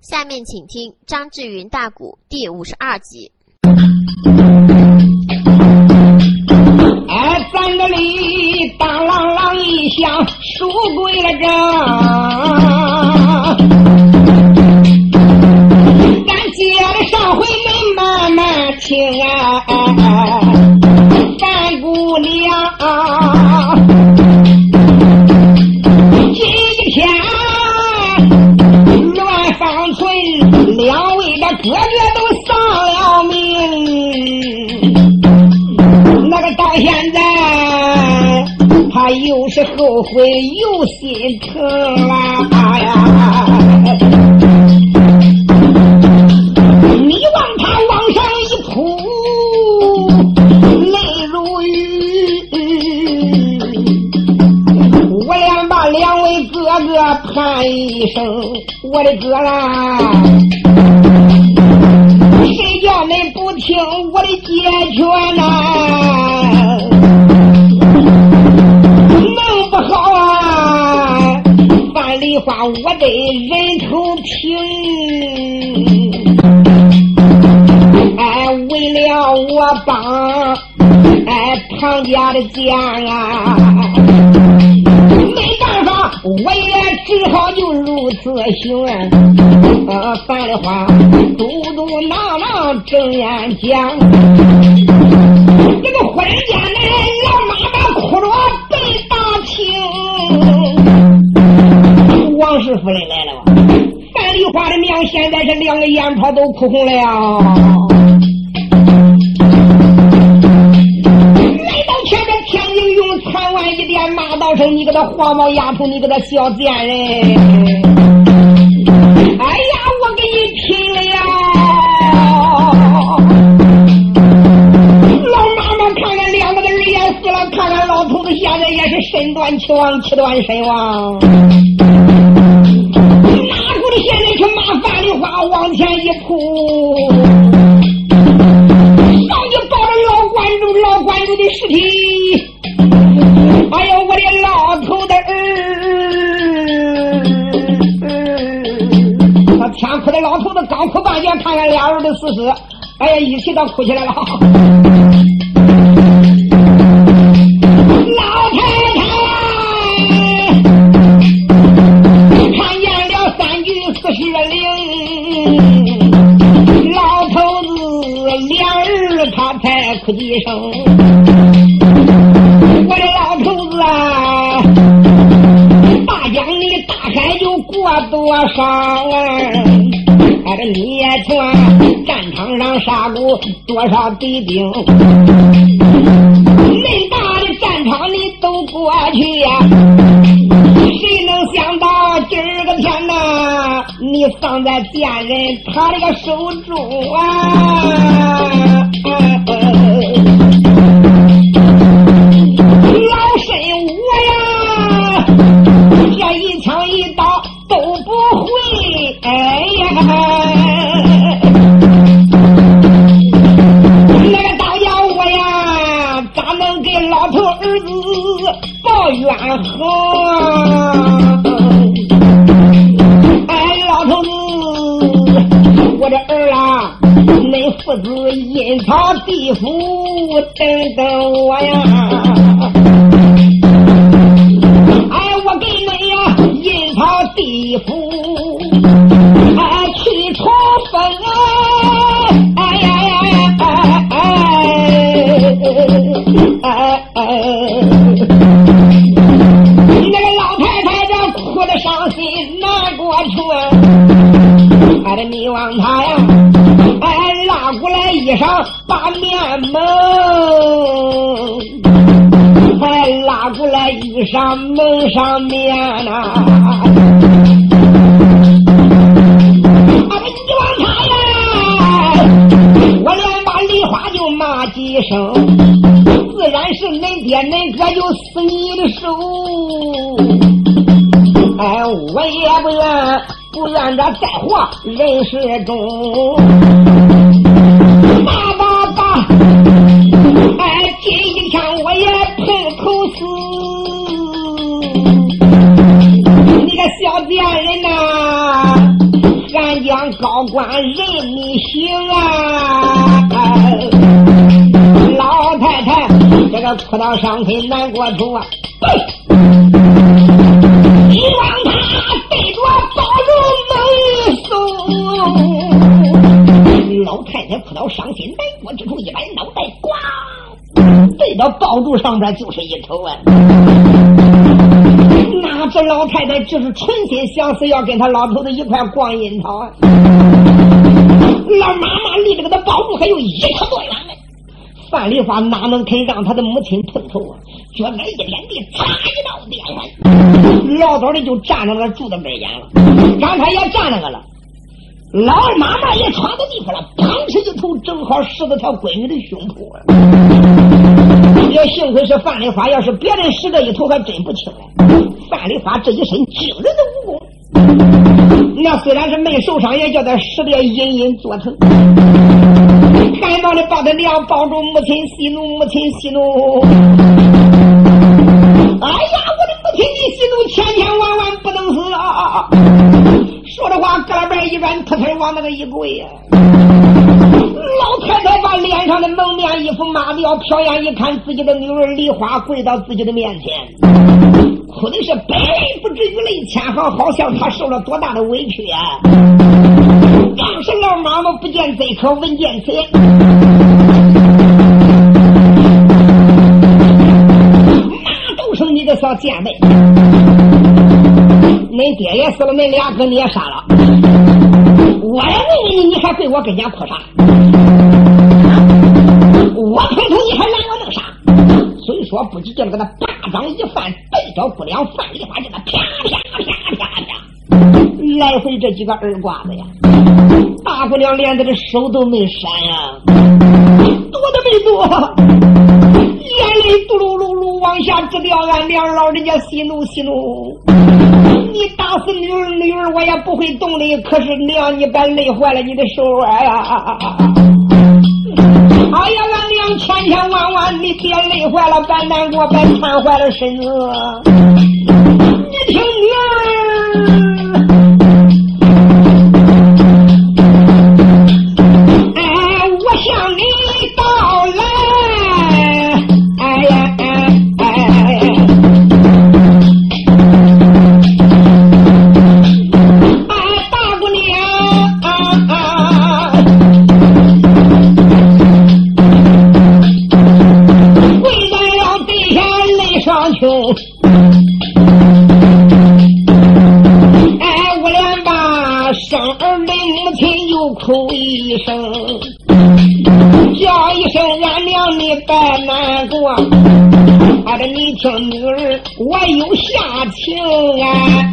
下面请听张志云大鼓第五十二集。哎，咱这里当啷啷一响，书归了正。是后悔又心疼啊！你望他往上一扑，泪如雨。我连把两位哥哥盼一声，我的哥啦！我得人头平。哎，为了我帮哎唐家的家啊，没办法，我也只好就如此行。呃，范梨花。嘟嘟囔囔睁眼讲，这个忽然间呢，老妈妈哭王氏夫人来了樊？范丽华的娘现在是两个眼泡都哭红了。来到前边，天津勇枪碗一点，骂道声：“你个那黄毛丫头，你个那小贱人！”哎呀，我给你拼了！老妈妈看看，两个个也死了，看看老头子现在也是身断气亡，气断身亡。前一扑，上去抱着老观主，老观众的尸体。哎呦，我的老头的儿！那天哭的老头子刚哭半截，看看俩人的死尸，哎呀，一起都哭起来了。杀过多少敌兵？恁大的战场你都过去呀？谁能想到今儿个天呐，你放在贱人他这个手中啊？不愿这再活人世中。爸爸爸。哎，今一天我也碰头死！你个小贱人呐，俺俺将高官任你行啊！老太太，这个哭到伤心难过处啊！抱住上边就是一口啊！那这老太太就是存心想死，要跟他老头子一块逛樱桃啊！老妈妈离这个的爆竹还有一尺多远呢。范丽花哪能肯让他的母亲碰头啊？脚那一连地，擦一道电完，老早的就站在那柱子边沿了。刚才也站那个了，老妈妈也闯到地方了，砰哧一头正好使到他闺女的胸脯啊！也幸亏是范丽花，要是别人使这一头，还真不轻来。范丽花这一身惊人的武功，那虽然是没受伤，也叫他使得隐隐作疼。赶忙的把他娘抱住，母亲息怒，母亲息怒。哎呀，我的母亲，你息怒，千千万万不能死啊！说的话，胳膊一软，扑腾往那个一跪呀。老太太把脸上的蒙面衣服抹掉，瞟眼一看，自己的女儿梨花跪到自己的面前，哭的是百泪不止，雨泪千行，好像她受了多大的委屈啊！当时老妈妈不见贼可闻见此，骂都是你个小贱妹，恁爹也死了，恁俩哥你也杀了，我来问问你，你还跪我跟前哭啥？我碰头你还拦我弄啥？虽说不急就给他巴掌一翻，对着姑娘范梨花，这个啪啪啪啪啪，来回这几个耳刮子呀。大姑娘连她的手都没闪呀，躲都没躲，眼泪嘟噜噜噜往下直掉。俺娘老人家息怒息怒，你打死女儿女儿我也不会动的，可是娘你别累坏了你的手啊呀！哎呀，俺娘千千万万你别累坏了，别难过，别馋坏了身子。你听女声，叫一声俺娘你别难过，俺、啊、你听女儿我有下情、啊。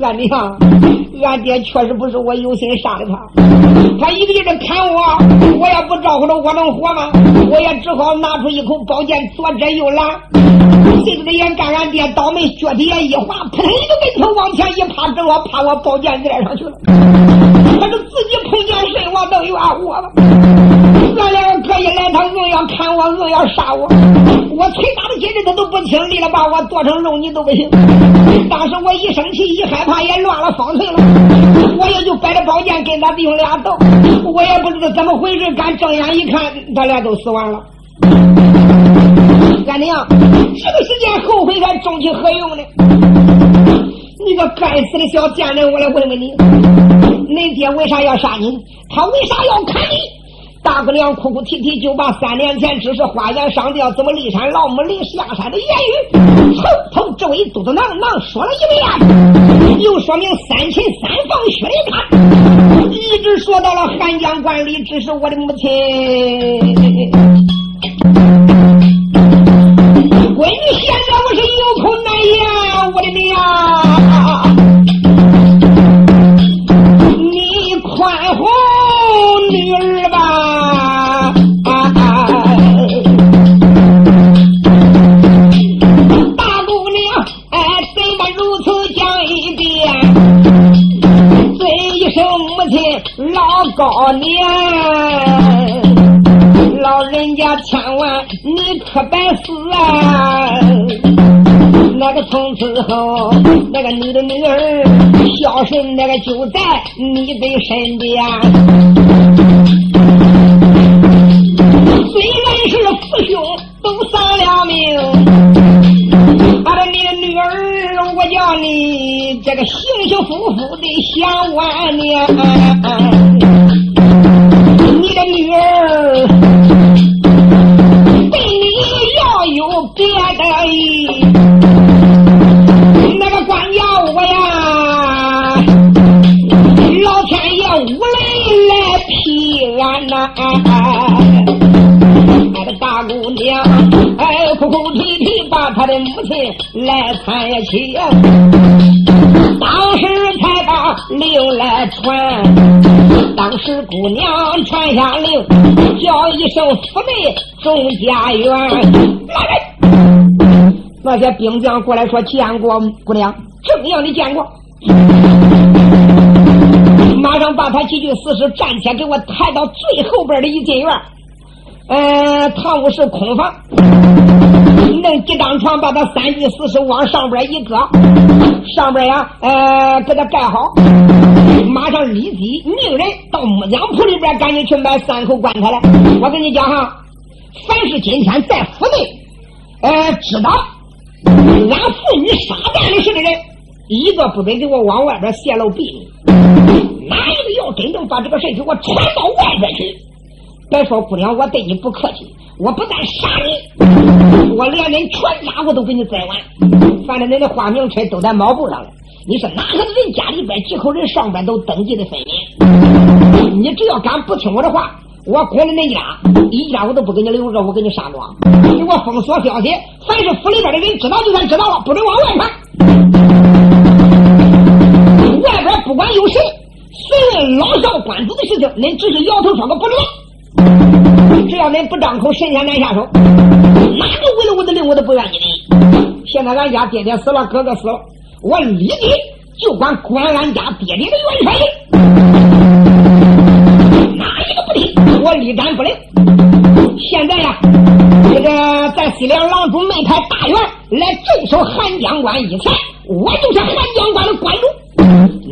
俺娘，俺爹确实不是我有心杀的他，他一个劲的砍我，我也不招呼着我能活吗？我也只好拿出一口宝剑，左遮右拦。谁知道眼干俺爹倒霉，脚底下一滑，扑腾一个跟头往前一趴，正好趴我宝剑子上去了。他是自己碰见身亡，都怨我了。俺两个哥一来，他硬要砍我，硬要杀我。我捶打的筋子他都不听，立了把我剁成肉泥都不行。当时我一生气一害怕也乱了方寸了，我也就摆着宝剑跟他弟兄俩斗。我也不知道怎么回事，敢正眼一看，他俩都死完了。俺娘，这个时间后悔还中起何用呢？你个该死的小贱人！我来问问你，恁爹为啥要杀你？他为啥要砍你？大姑娘哭哭啼啼，就把三年前只是花言上吊，怎么骊山老母临下山的言语，从头至尾嘟嘟囔囔说了一遍，又说明三秦三放血的他，一直说到了汉江关里，只是我的母亲。闺女现在我是有口难言，我的娘。呀，千万你可别死啊！那个从此后，那个你的女儿孝顺，那个就在你的身边。虽然是父兄都丧了命，俺的你的女儿，我叫你这个幸幸福福的享晚年。来参去，当时才把令来传，当时姑娘传下令，叫一声府内众家园，来人！那些兵将过来说见过姑娘，正样的见过。马上把他几具死尸站起来，给我抬到最后边的一进院。呃，堂屋是空房，弄几张床，把他三具死尸往上边一搁，上边呀，呃，给他盖好。马上立即命人到木匠铺里边赶紧去买三口棺材来。我跟你讲哈，凡是今天在府内，呃，知道俺妇女杀蛋的事的人，一个不准给我往外边泄露秘密。哪一个要真正把这个事给我传到外边去？别说姑娘，我对你不客气，我不但杀你，我连恁全家我都给你宰完。反正恁的花名册都在毛布上了。你是哪个人家里边几口人上边都登记的分明。你只要敢不听我的话，我滚了恁家，一家我都不给你留着，我给你杀光。给我封锁消息，凡是府里边的人知道就算知道了，不准往外传。外边不管有谁。谁问老少官子的事情，恁只是摇头说个不知道。只要恁不张口，神仙难下手。哪个违了我的令，我都不愿意的。现在俺家爹爹死了，哥哥死了，我立即就管管俺家爹爹的元帅。哪一个不听，我立斩不灵。现在呀，这个在西凉郎主门派大员来镇守汉江关以前，我就是汉江关的关主。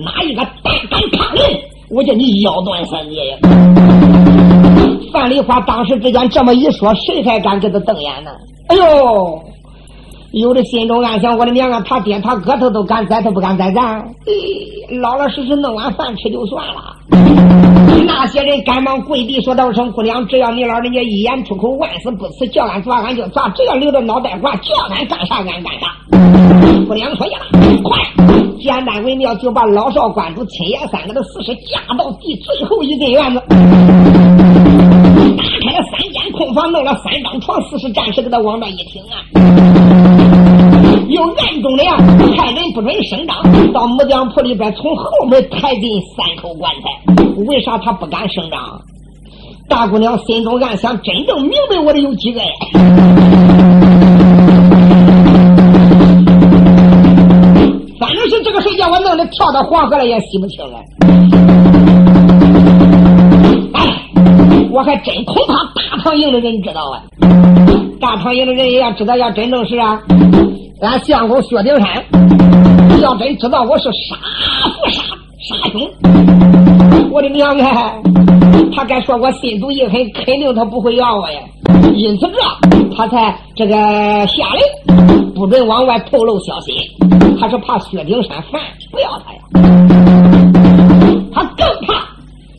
哪一个胆敢抗令，我叫你腰断三截呀！范丽花当时之间这么一说，谁还敢给他瞪眼呢？哎呦，有的心中暗想：我的娘啊，他爹他哥他都敢宰，他不敢宰咱。老老实实弄碗饭吃就算了。那些人赶忙跪地说道声：“姑娘，只要你老人家一言出口，万死不辞，叫俺抓俺就抓，只要留着脑袋瓜，叫俺干啥俺干啥。”姑娘说：“呀，快！”简单为妙，就把老少关主亲爷三个的死尸架到第最后一进院子，房，弄了三张床，四十战士给他往那一挺啊，又暗中的呀，派人不准声张，到木匠铺里边从后门抬进三口棺材。为啥他不敢声张？大姑娘心中暗想：真正明白我的有几个呀？反正是这个水叫我弄的跳到黄河了也洗不清了。我还真恐怕大唐营的人知道啊！大唐营的人也要知道，要真正是啊，俺相公薛丁山要真知道我是杀父杀杀兄，我的娘啊！他敢说我心毒意狠，肯定他不会要我呀。因此这他才这个下令，不准往外透露消息。他是怕薛丁山烦，不要他呀。他更怕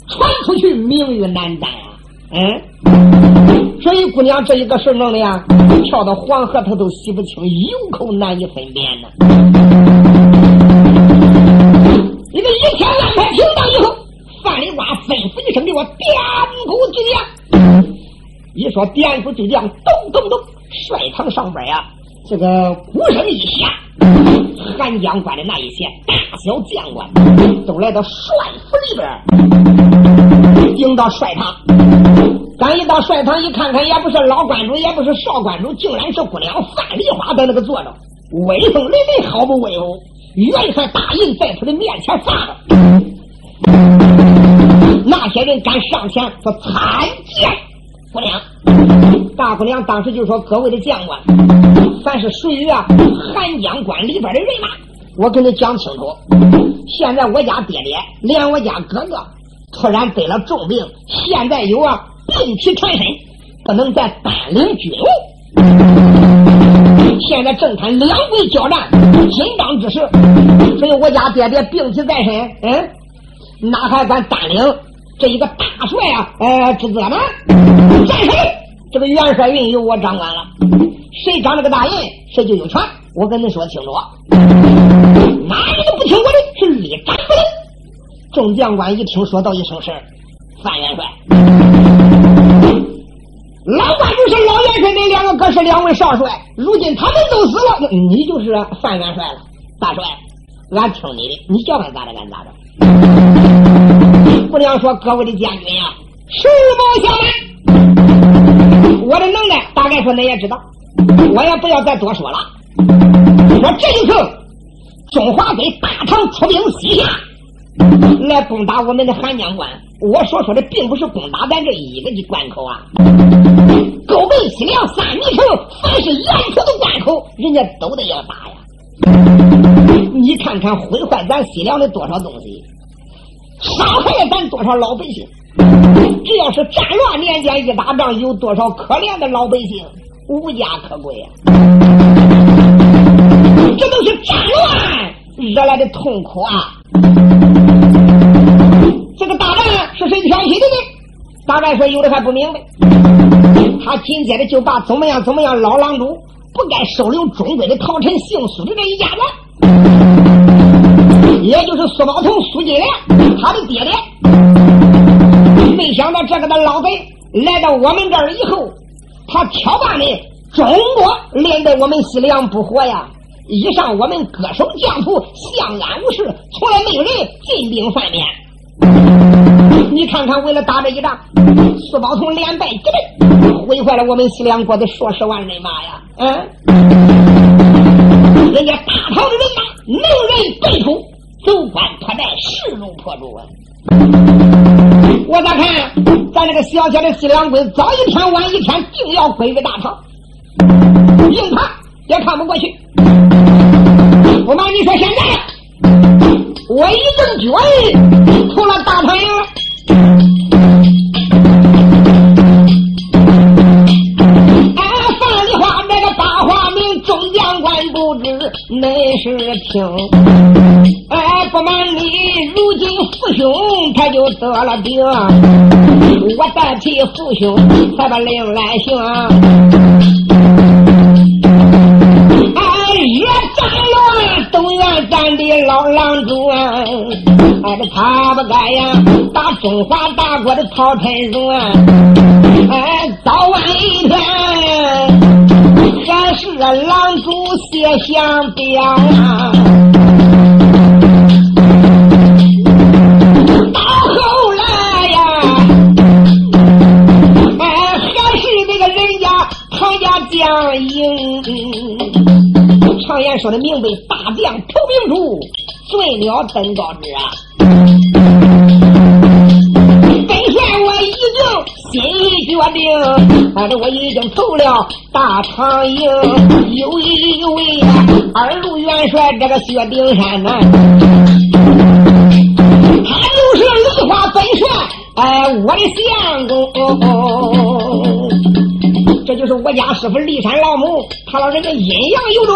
传出去名誉难担啊。嗯，所以姑娘这一个事弄的呀，跳到黄河他都洗不清，有口难以分辨呢。你们一天安排停当以后，范丽瓜吩咐一声，给我点鼓举将。一说点鼓举将，咚咚咚，帅堂上边呀，这个鼓声一响。韩江关的那一些大小将官都来到帅府里边，迎到帅堂。刚一到帅堂，一看看，也不是老关主，也不是少关主，竟然是姑娘范丽花在那个坐着，威风凛凛，毫不威武。元帅大印在他的面前放着，那些人敢上前说。参见姑娘。大姑娘当时就说：“各位的将官，凡是属于啊韩江关里边的人马，我跟你讲清楚。现在我家爹爹连我家哥哥突然得了重病，现在有啊病体缠身，不能再单领军务。现在正谈两国交战紧张之时，所以我家爹爹病体在身，嗯，哪还敢单领这一个大帅啊？呃，之责呢？战谁？这个元帅运由我掌管了，谁掌这个大印，谁就有权。我跟你说清楚，哪一个不听我的，是立斩不。众将官一听，说道一声：“是范元帅。”老关主是老元帅，那两个可是两位少帅。如今他们都死了，你就是范元帅了。大帅，俺听你的，你叫俺咋着，俺咋着。不娘说：“各位的将军呀，实不相瞒。”我的能耐，大概说你也知道，我也不要再多说了。说这一次，中华给大唐出兵西夏，来攻打我们的汉江关。我所说的，并不是攻打咱这一个的关口啊，沟背西凉三米城，凡是沿途的关口，人家都得要打呀。你看看，毁坏咱西凉的多少东西，伤害咱多少老百姓。只要是战乱年间一打仗，有多少可怜的老百姓无家可归呀？这都是战乱惹来的痛苦啊！谁挑起的呢？大概说有的还不明白。他紧接着就把怎么样怎么样老狼主不该收留中国的陶臣姓苏的这一家子，也就是苏宝同、苏金莲，他的爹爹。没想到这个的老贼来到我们这儿以后，他挑办的中国连带我们西凉不活呀！以上我们各守疆土，相安无事，从来没有人进兵犯面。你看看，为了打这一仗，四宝同连败几阵，毁坏了我们西凉国的数十万人马呀！嗯，人家大唐的人马能人辈出，走关破寨，势如破竹啊！我咋看？咱这个小小的西凉军，早一天晚一天，定要归于大唐。硬看也看不过去。不瞒你说，现在我已经军出了大唐营了。俺范丽花那个大花名，众将官不知恁是听。哎，不瞒你，如今父兄他就得了病，我代替父兄才把令来行。哎，越战咱的老郎主啊，哎，这他不该呀，打中华大国的曹臣荣啊，哎，早晚一天，还是郎主写相表啊。说的明白，大将投明珠，醉了登高枝啊！本帅我已经心意决定，反正我已经投了大长营。有一位啊二路元帅，这个薛丁山呐，他就是梨花本帅，哎，我的相公。这就是我家师傅骊山老母，他老人家阴阳有准，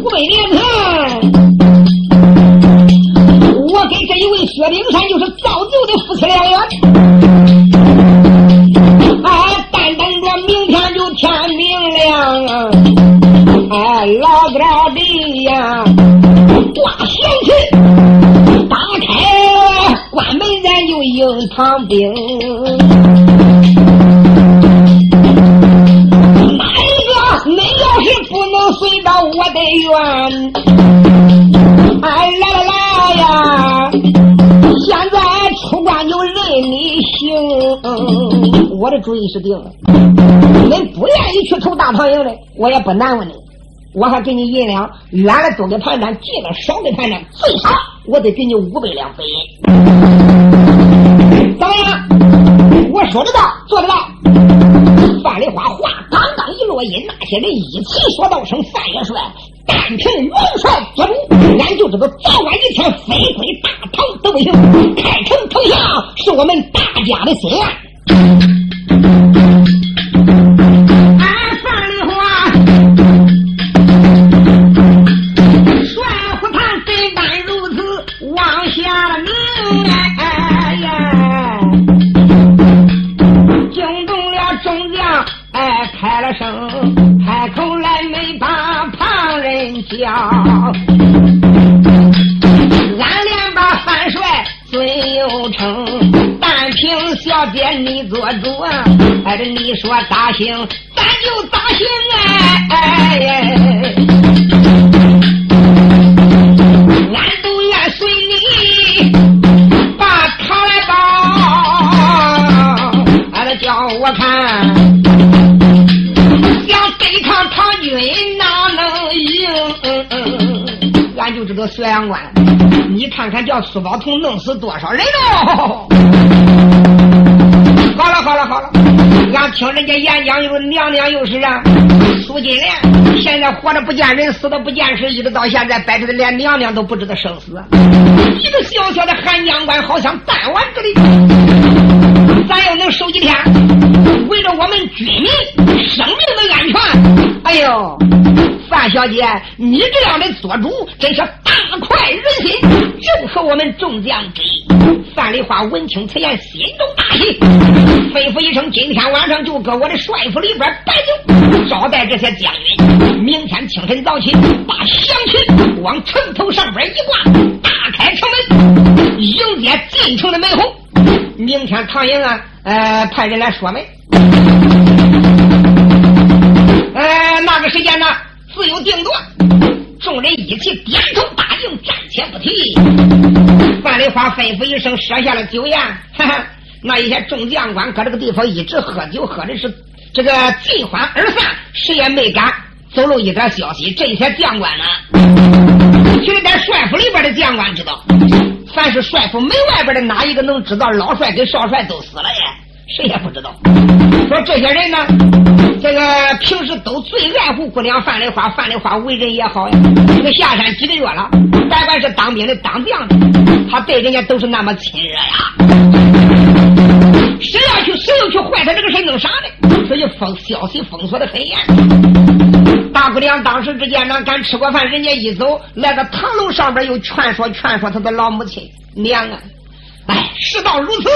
五百年前，我跟这一位薛丁山就是造就的夫妻良缘。哎，但等着明天就天明亮，哎，老高的呀，挂贤妻，打开关门咱就迎唐兵。主意是定了。恁不愿意去投大唐营的，我也不难为你，我还给你银两，远了多给盘缠，近了少给盘缠，最少我得给你五百两白银。怎么样？我说得到，做得到。范丽花话。刚刚一落音那些人一起说道声：“范元帅，单凭元帅做主，俺就知道早晚一天飞归大唐都不行。开城投降是我们大家的心愿。”从来没把旁人教，俺俩把汉帅尊又称，但凭小姐你做主，哎你说咋行，咱就咋行哎。就知道隋阳关，你看看叫苏宝同弄死多少人喽！好了好了好了，俺听人家演讲又娘娘又是啊，苏金莲现在活着不见人，死的不见尸，一直到现在摆着的连娘娘都不知道生死。一个小小的寒江关，好像弹丸之地，咱要能守几天，为了我们军民生命的安全，哎呦！范小姐，你这样的做主真是大快人心，正合我们众将之意。范丽花闻听此言，心中大喜，吩咐一声：今天晚上就搁我的帅府里边摆酒，招待这些将军。明天清晨早起，把祥群往城头上边一挂，大开城门，迎接进城的门后。明天唐营啊，呃，派人来说媒。呃，那个时间呢？自有定夺，众人一起点头答应，暂且不提。范丽花吩咐一声，设下了酒宴。那一些众将官搁这个地方一直喝酒，喝的是这个尽欢而散，谁也没敢走漏一点消息。这些将官呢，就在帅府里边的将官知道，凡是帅府门外边的哪一个能知道老帅跟少帅都死了耶？谁也不知道。说这些人呢？这个平时都最爱护姑娘范丽花，范丽花为人也好呀。这个下山几个月了，别管是当兵的、当将的，他对人家都是那么亲热呀。谁要去，谁要去坏他这个事弄啥呢？所以封消息封锁的很严。大姑娘当时之间呢，刚吃过饭，人家一走，来到堂楼上边又劝说劝说他的老母亲娘啊，哎，事到如此，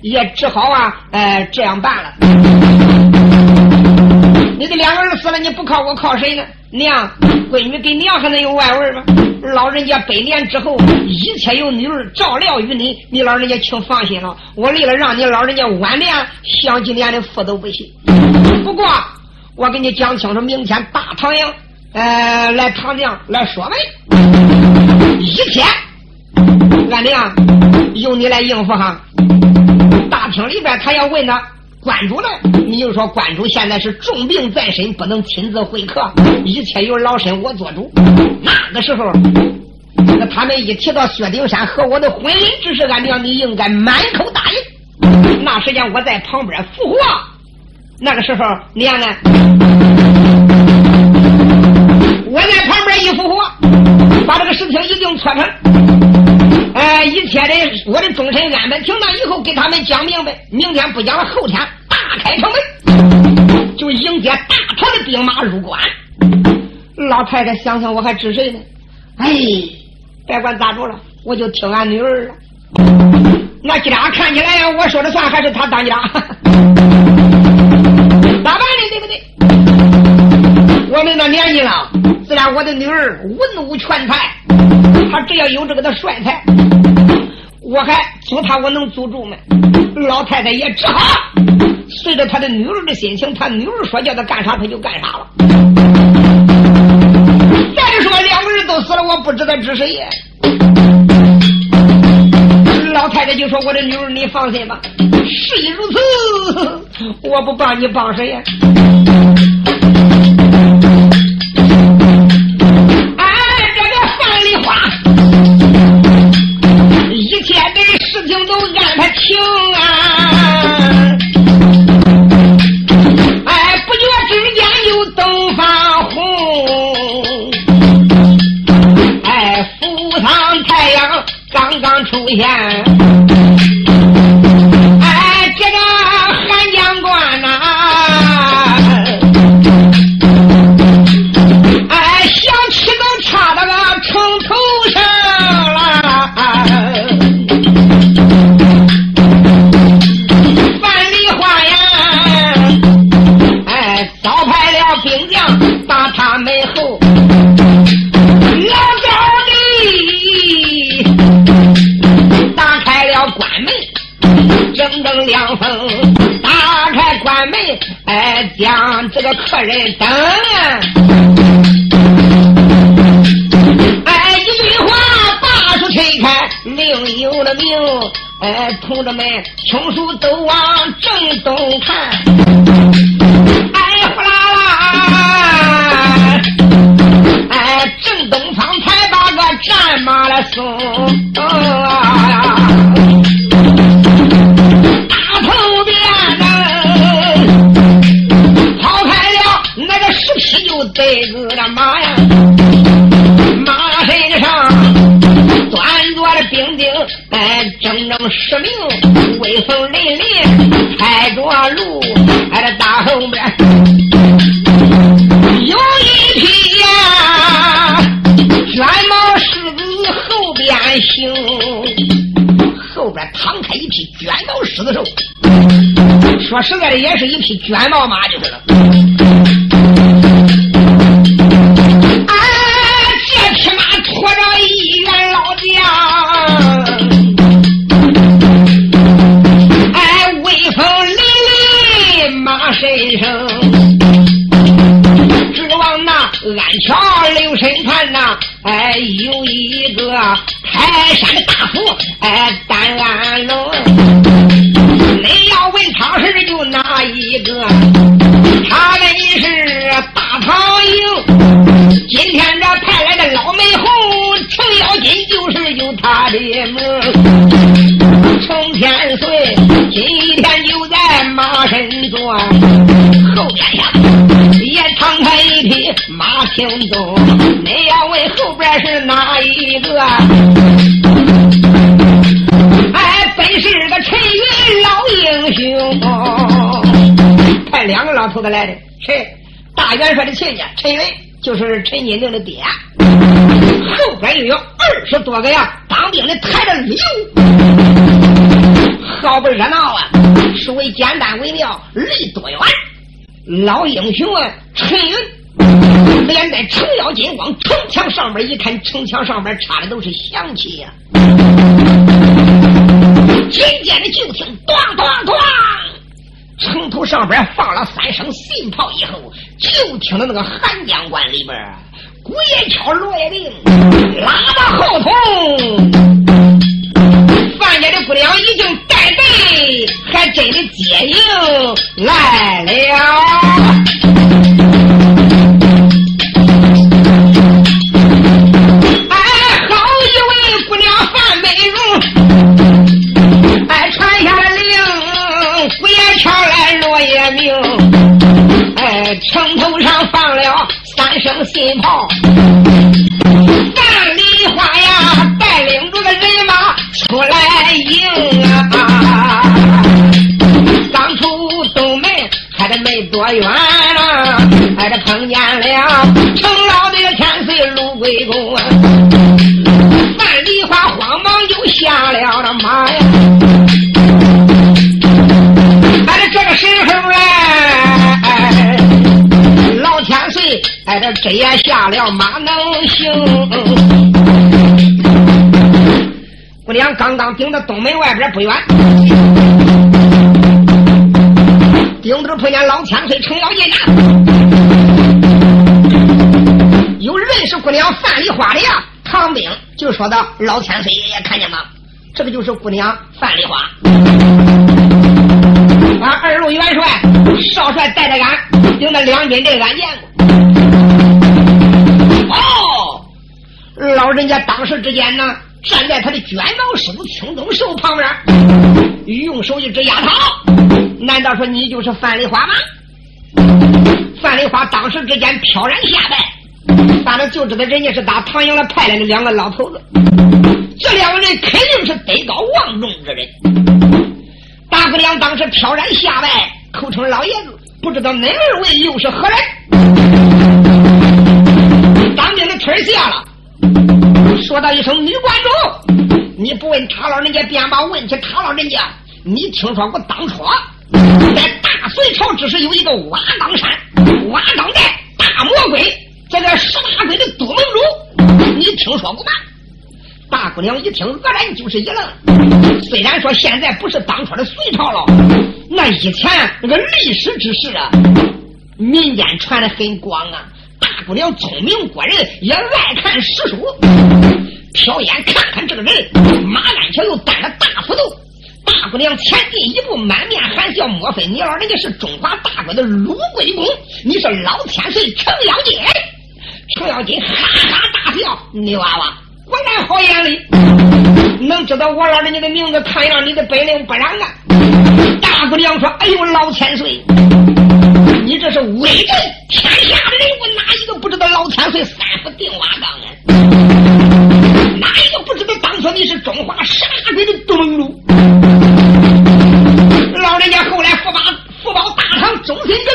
也只好啊，呃，这样办了。你的两个儿死了，你不靠我靠谁呢？娘，闺女跟娘还能有外味吗？老人家百年之后，一切由女儿照料于你，你老人家请放心了。我为了让你老人家晚年享几年的福都不行。不过，我给你讲清楚，明天大唐营，呃，来唐将来说媒，一天，俺娘由你来应付哈。大厅里边，他要问他。关主呢？你就说关主现在是重病在身，不能亲自会客，一切由老身我做主。那个时候，那他们一提到薛丁山和我的婚姻之事，俺娘你应该满口答应。那时间我在旁边附和。那个时候，娘呢？我在旁边一附和，把这个事情一定做成。哎，一切的，我的忠臣安排停当以后，给他们讲明白。明天不讲了，后天大开城门，就迎接大唐的兵马入关。老太太想想，我还知谁呢？哎，别管咋着了，我就听俺女儿了。那家看起来呀，我说了算，还是他当家。咋办呢？对不对？我们那年纪了，自然我的女儿文武全才。他只要有这个的帅才，我还阻他，我能阻住吗？老太太也只好随着他的女儿的心情，他女儿说叫他干啥，他就干啥了。再说，两个人都死了，我不知道指谁。老太太就说：“我的女儿，你放心吧，事已如此，我不帮你帮谁呀？”现。门，哎，将这个客人等。哎，一句话把书推开，另有了名。哎，同志们，穷书都往正东看。哎，呼啦啦！哎，正东方才把个战马来送。整整十名，威风凛凛，开着路，哎，这大后边有一匹呀，卷毛狮子后边行。后边躺开一匹卷毛狮子兽，说实在的，也是一匹卷毛马就是了。安桥留神看呐，哎，有一个泰山的大佛，哎，单安龙。你要问他是就哪一个？他们是大唐营，今天这派来的老美红程咬金，就是有他的名。程天岁今天就在马身坐，后边呀也敞开一匹马青鬃。你要问后边是哪一个？哎，本是个陈云老英雄，派两个老头子来的，谁？大元帅的亲家陈云，就是陈金定的爹。后边又有二十多个呀，当兵的抬着礼物。好不热闹啊！是为简单为妙，离多远？老英雄啊，陈云连带程咬金往城墙上面一看，城墙上面插的都是响旗呀！紧接着就听“咣咣咣”，城头上边放了三声信炮以后，就听到那个韩将官里边鼓也敲，锣也鸣，拉到后头。范家的姑娘已经带队，还真的接应来了。声信炮。范梨花呀，带领着个人马。出来迎啊！刚出东门，还得没多远啊，还得碰见了程老的千岁卢贵公谁，也下了马能行。姑娘刚刚顶到东门外边不远，顶头碰见老千岁程咬金呐。有认识姑娘范梨花的呀？唐兵就说到老千岁爷爷看见吗？这个就是姑娘范梨花。俺二路元帅少帅带着俺顶着两军阵，俺见过。老人家当时之间呢？站在他的卷毛师傅青鬃兽旁边，用手一指丫头，难道说你就是范丽花吗？范丽花当时之间飘然下拜，反正就知道人家是打唐营来派来的两个老头子。这两个人肯定是德高望重之人。大姑娘当时飘然下拜，口称老爷子，不知道哪二位又是何人？当兵的腿下了，说到一声女观众，你不问他老人家，便把问起他老人家。你听说过当初在大隋朝只是有一个瓦岗山，瓦岗寨大魔鬼，这个十八鬼的都盟主，你听说过吗？大姑娘一听，愕然就是一愣。虽然说现在不是当初的隋朝了，那以前那个历史之事啊，民间传的很广啊。大姑娘聪明过人，也爱看史书，瞟眼看看这个人，马鞍前又担了大斧头。大姑娘前进一步，满面含笑，莫非你老人家是中华大国的鲁贵公？你是老千岁程咬金？程咬金哈哈大笑，你娃娃。果然好眼力，能知道我老人家的名字，看样你的本领不然啊！大姑娘说：“哎呦，老千岁，你这是威震天下的人，个不知道老天会三府定瓦岗啊？哪一个不知道当初你是中华十八鬼的都盟主？老人家后来福报福报大唐，终身耿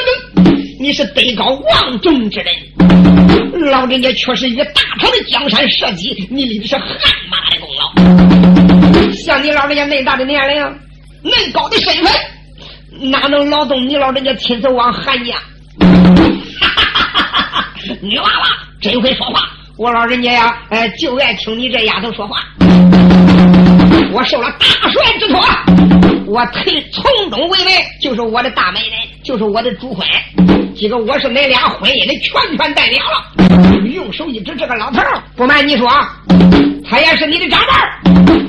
耿，你是德高望重之人。”老人家确实与大唐的江山社稷，你立的是汗马的功劳。像你老人家那大的年龄，那高的身份，哪能劳动你老人家亲自往韩家？女娃娃真会说话，我老人家呀，呃，就爱听你这丫头说话。我受了大帅之托，我推从中为媒，就是我的大美人，就是我的主婚。今个我是恁俩婚姻的全权代表了。用手一指这个老头儿不瞒你说，他也是你的长辈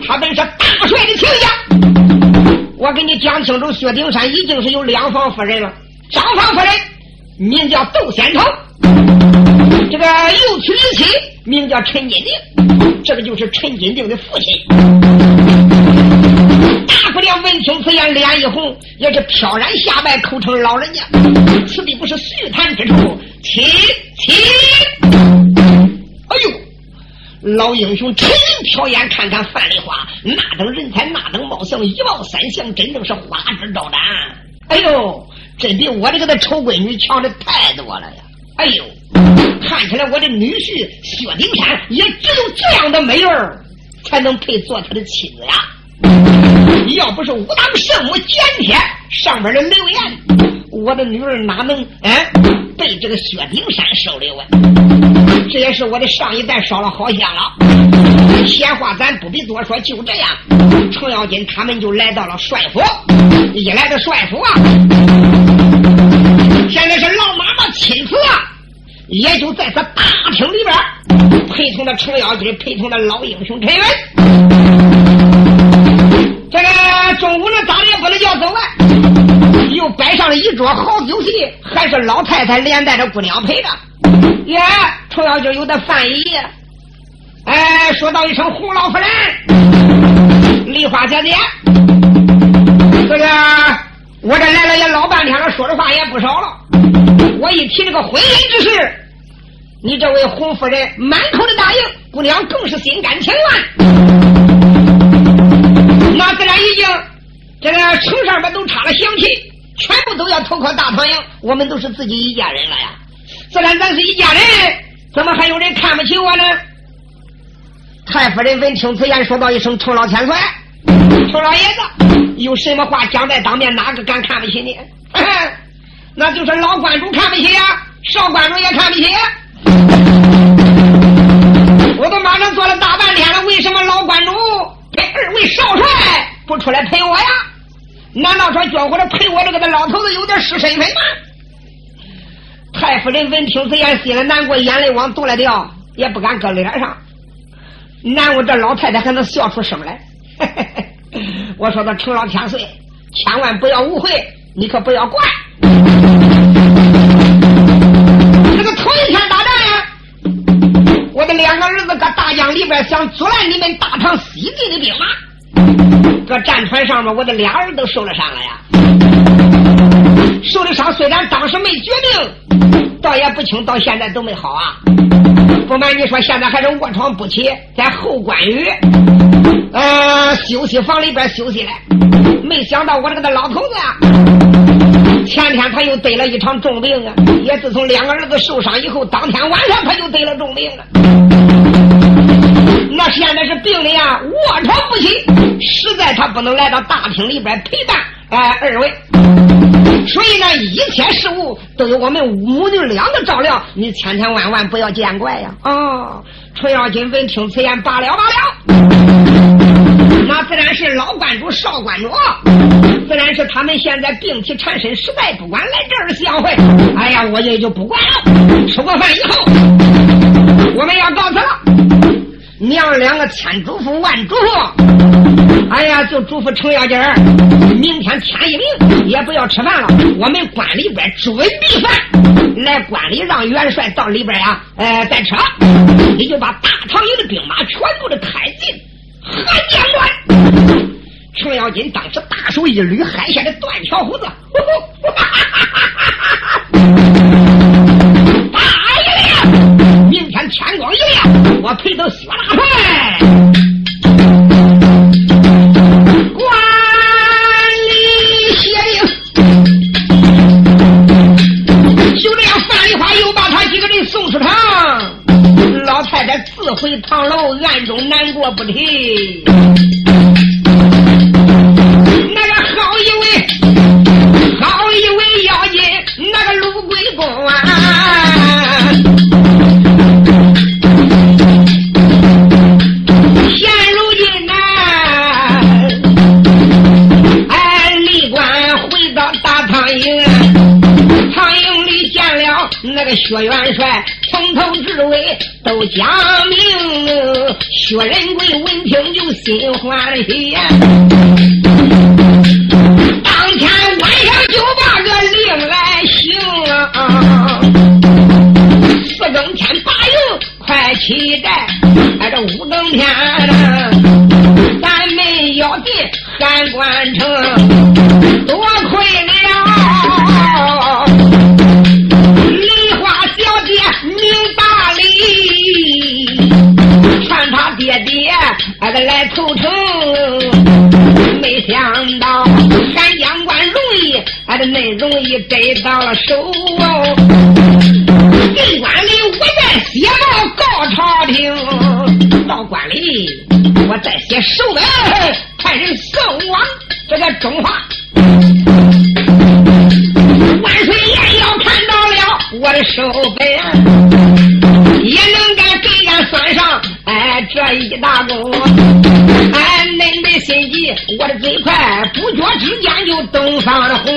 他本是大帅的亲家。我给你讲清楚，薛丁山已经是有两房夫人了。张房夫人名叫窦仙成，这个六娶一妻名叫陈金定，这个就是陈金定的父亲。大姑娘闻听此言，脸一红，也是飘然下拜，口称老人家。此地不是叙谈之处，请请。哎呦，老英雄陈云飘眼看看范丽花，那等人才，那等貌相，一貌三相，真正是花枝招展。哎呦，真比我这个的丑闺女强的太多了呀！哎呦，看起来我的女婿薛丁山也只有这样的美人才能配做他的妻子呀。要不是武当圣母剪贴上边的留言，我的女儿哪能哎被这个薛丁山收留啊？这也是我的上一代烧了好香了。闲话咱不必多说，就这样，程咬金他们就来到了帅府。一来到帅府啊，现在是老妈妈亲自啊，也就在这大厅里边陪同的程咬金，陪同的老英雄陈元。这个中午呢，早也不能叫走啊，又摆上了一桌好酒席，还是老太太连带着姑娘陪着。耶，程咬金有的饭一，哎，说到一声洪老夫人，梨花姐姐，这个我这来了也老半天了，说的话也不少了。我一提这个婚姻之事，你这位洪夫人满口的答应，姑娘更是心甘情愿。那自然已经，这个城上面都插了响旗，全部都要投靠大唐营。我们都是自己一家人了呀，自然咱是一家人，怎么还有人看不起我呢？太夫人闻听此言，说道一声：“程老千岁，程老爷子，有什么话讲在当面，哪个敢看不起你？那就是老观主看不起呀，少观主也看不起。我都马上坐了大半天了，为什么老观主？”这二位少帅不出来陪我呀？难道说叫我这陪我这个的老头子有点失身份吗？太夫人闻听此言，心里难过，眼泪往肚里掉，也不敢搁脸上。难我这老太太还能笑出声来？我说的程老千岁，千万不要误会，你可不要怪。两个儿子搁大江里边想阻拦你们大唐西进的兵马，搁战船上面，我的俩人都受了伤了呀。受的伤虽然当时没绝命，倒也不轻，到现在都没好啊。不瞒你说，现在还是卧床不起，在后关羽呃，休息房里边休息了。没想到我这个老头子啊，前天他又得了一场重病啊！也自从两个儿子受伤以后，当天晚上他就得了重病了。那现在是病的呀，卧床不起，实在他不能来到大厅里边陪伴哎二位。所以呢，一切事物都有我们母女俩的照料，你千千万万不要见怪呀！啊，程咬金闻听此言，罢了罢了。那自然是老观主、少观主，自然是他们现在病体缠身，实在不管来这儿相会。哎呀，我也就不管了。吃过饭以后，我们要告辞了。娘两个千嘱咐万嘱咐，哎呀，就嘱咐程咬金，明天天一明也不要吃饭了。我们关里边准备饭，来关里让元帅到里边呀，呃，再吃。你就把大唐营的兵马全部的开进。程咬金当时大手一捋，海下的断桥胡子，大爷呀！明天天光一亮，我陪到薛大帅，管理协令。就这样，范丽花又把他几个人送出堂。老太太自回堂楼，暗中难过不提。都讲明。薛仁贵闻听就心欢喜呀，当天晚上就把个令来行。四更天八营快起寨，哎，这五更天咱们要进汉关城，多得到了手。进关里，我再写报告朝廷。到关里，我再写手文，派人送往这个中华。万岁爷要看到了我的手本，也能该给俺算上哎这一大功。哎，恁的心急，我的嘴快，不觉之间就东方的红。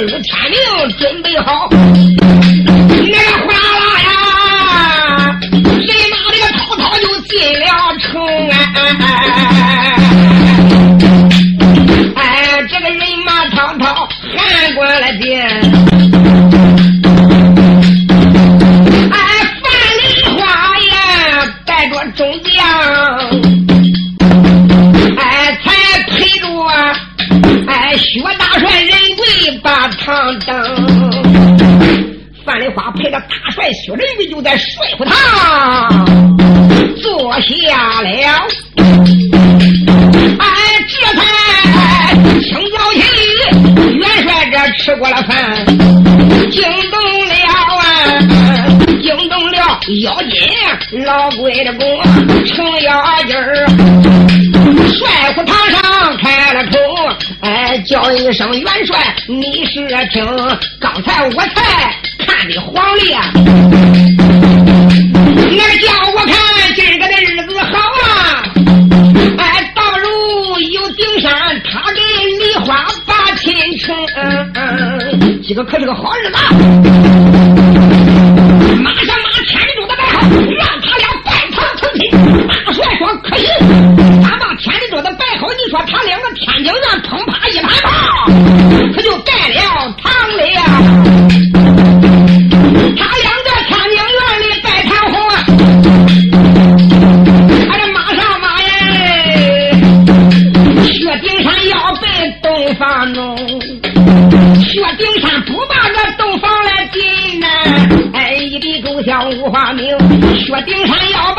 二天明，准备好。范梨花陪着大帅薛仁贵就在帅府堂坐下了，哎，这才清早起，元帅这吃过了饭，惊动了啊，惊动了妖精老鬼的公程咬金儿，帅府堂上开了口，哎，叫一声元帅，你是听，刚才我才。看的黄历啊，那叫我看今儿个的日子好啊！哎，倒如有顶山，他给梨花把亲成，今个可是个好日子。马上把天地桌子摆好，让他俩拜堂成亲。大帅说可以。咱把天地桌子摆好，你说他两个天津人砰啪一盘炮，他就盖一笔勾销五花名，薛丁山要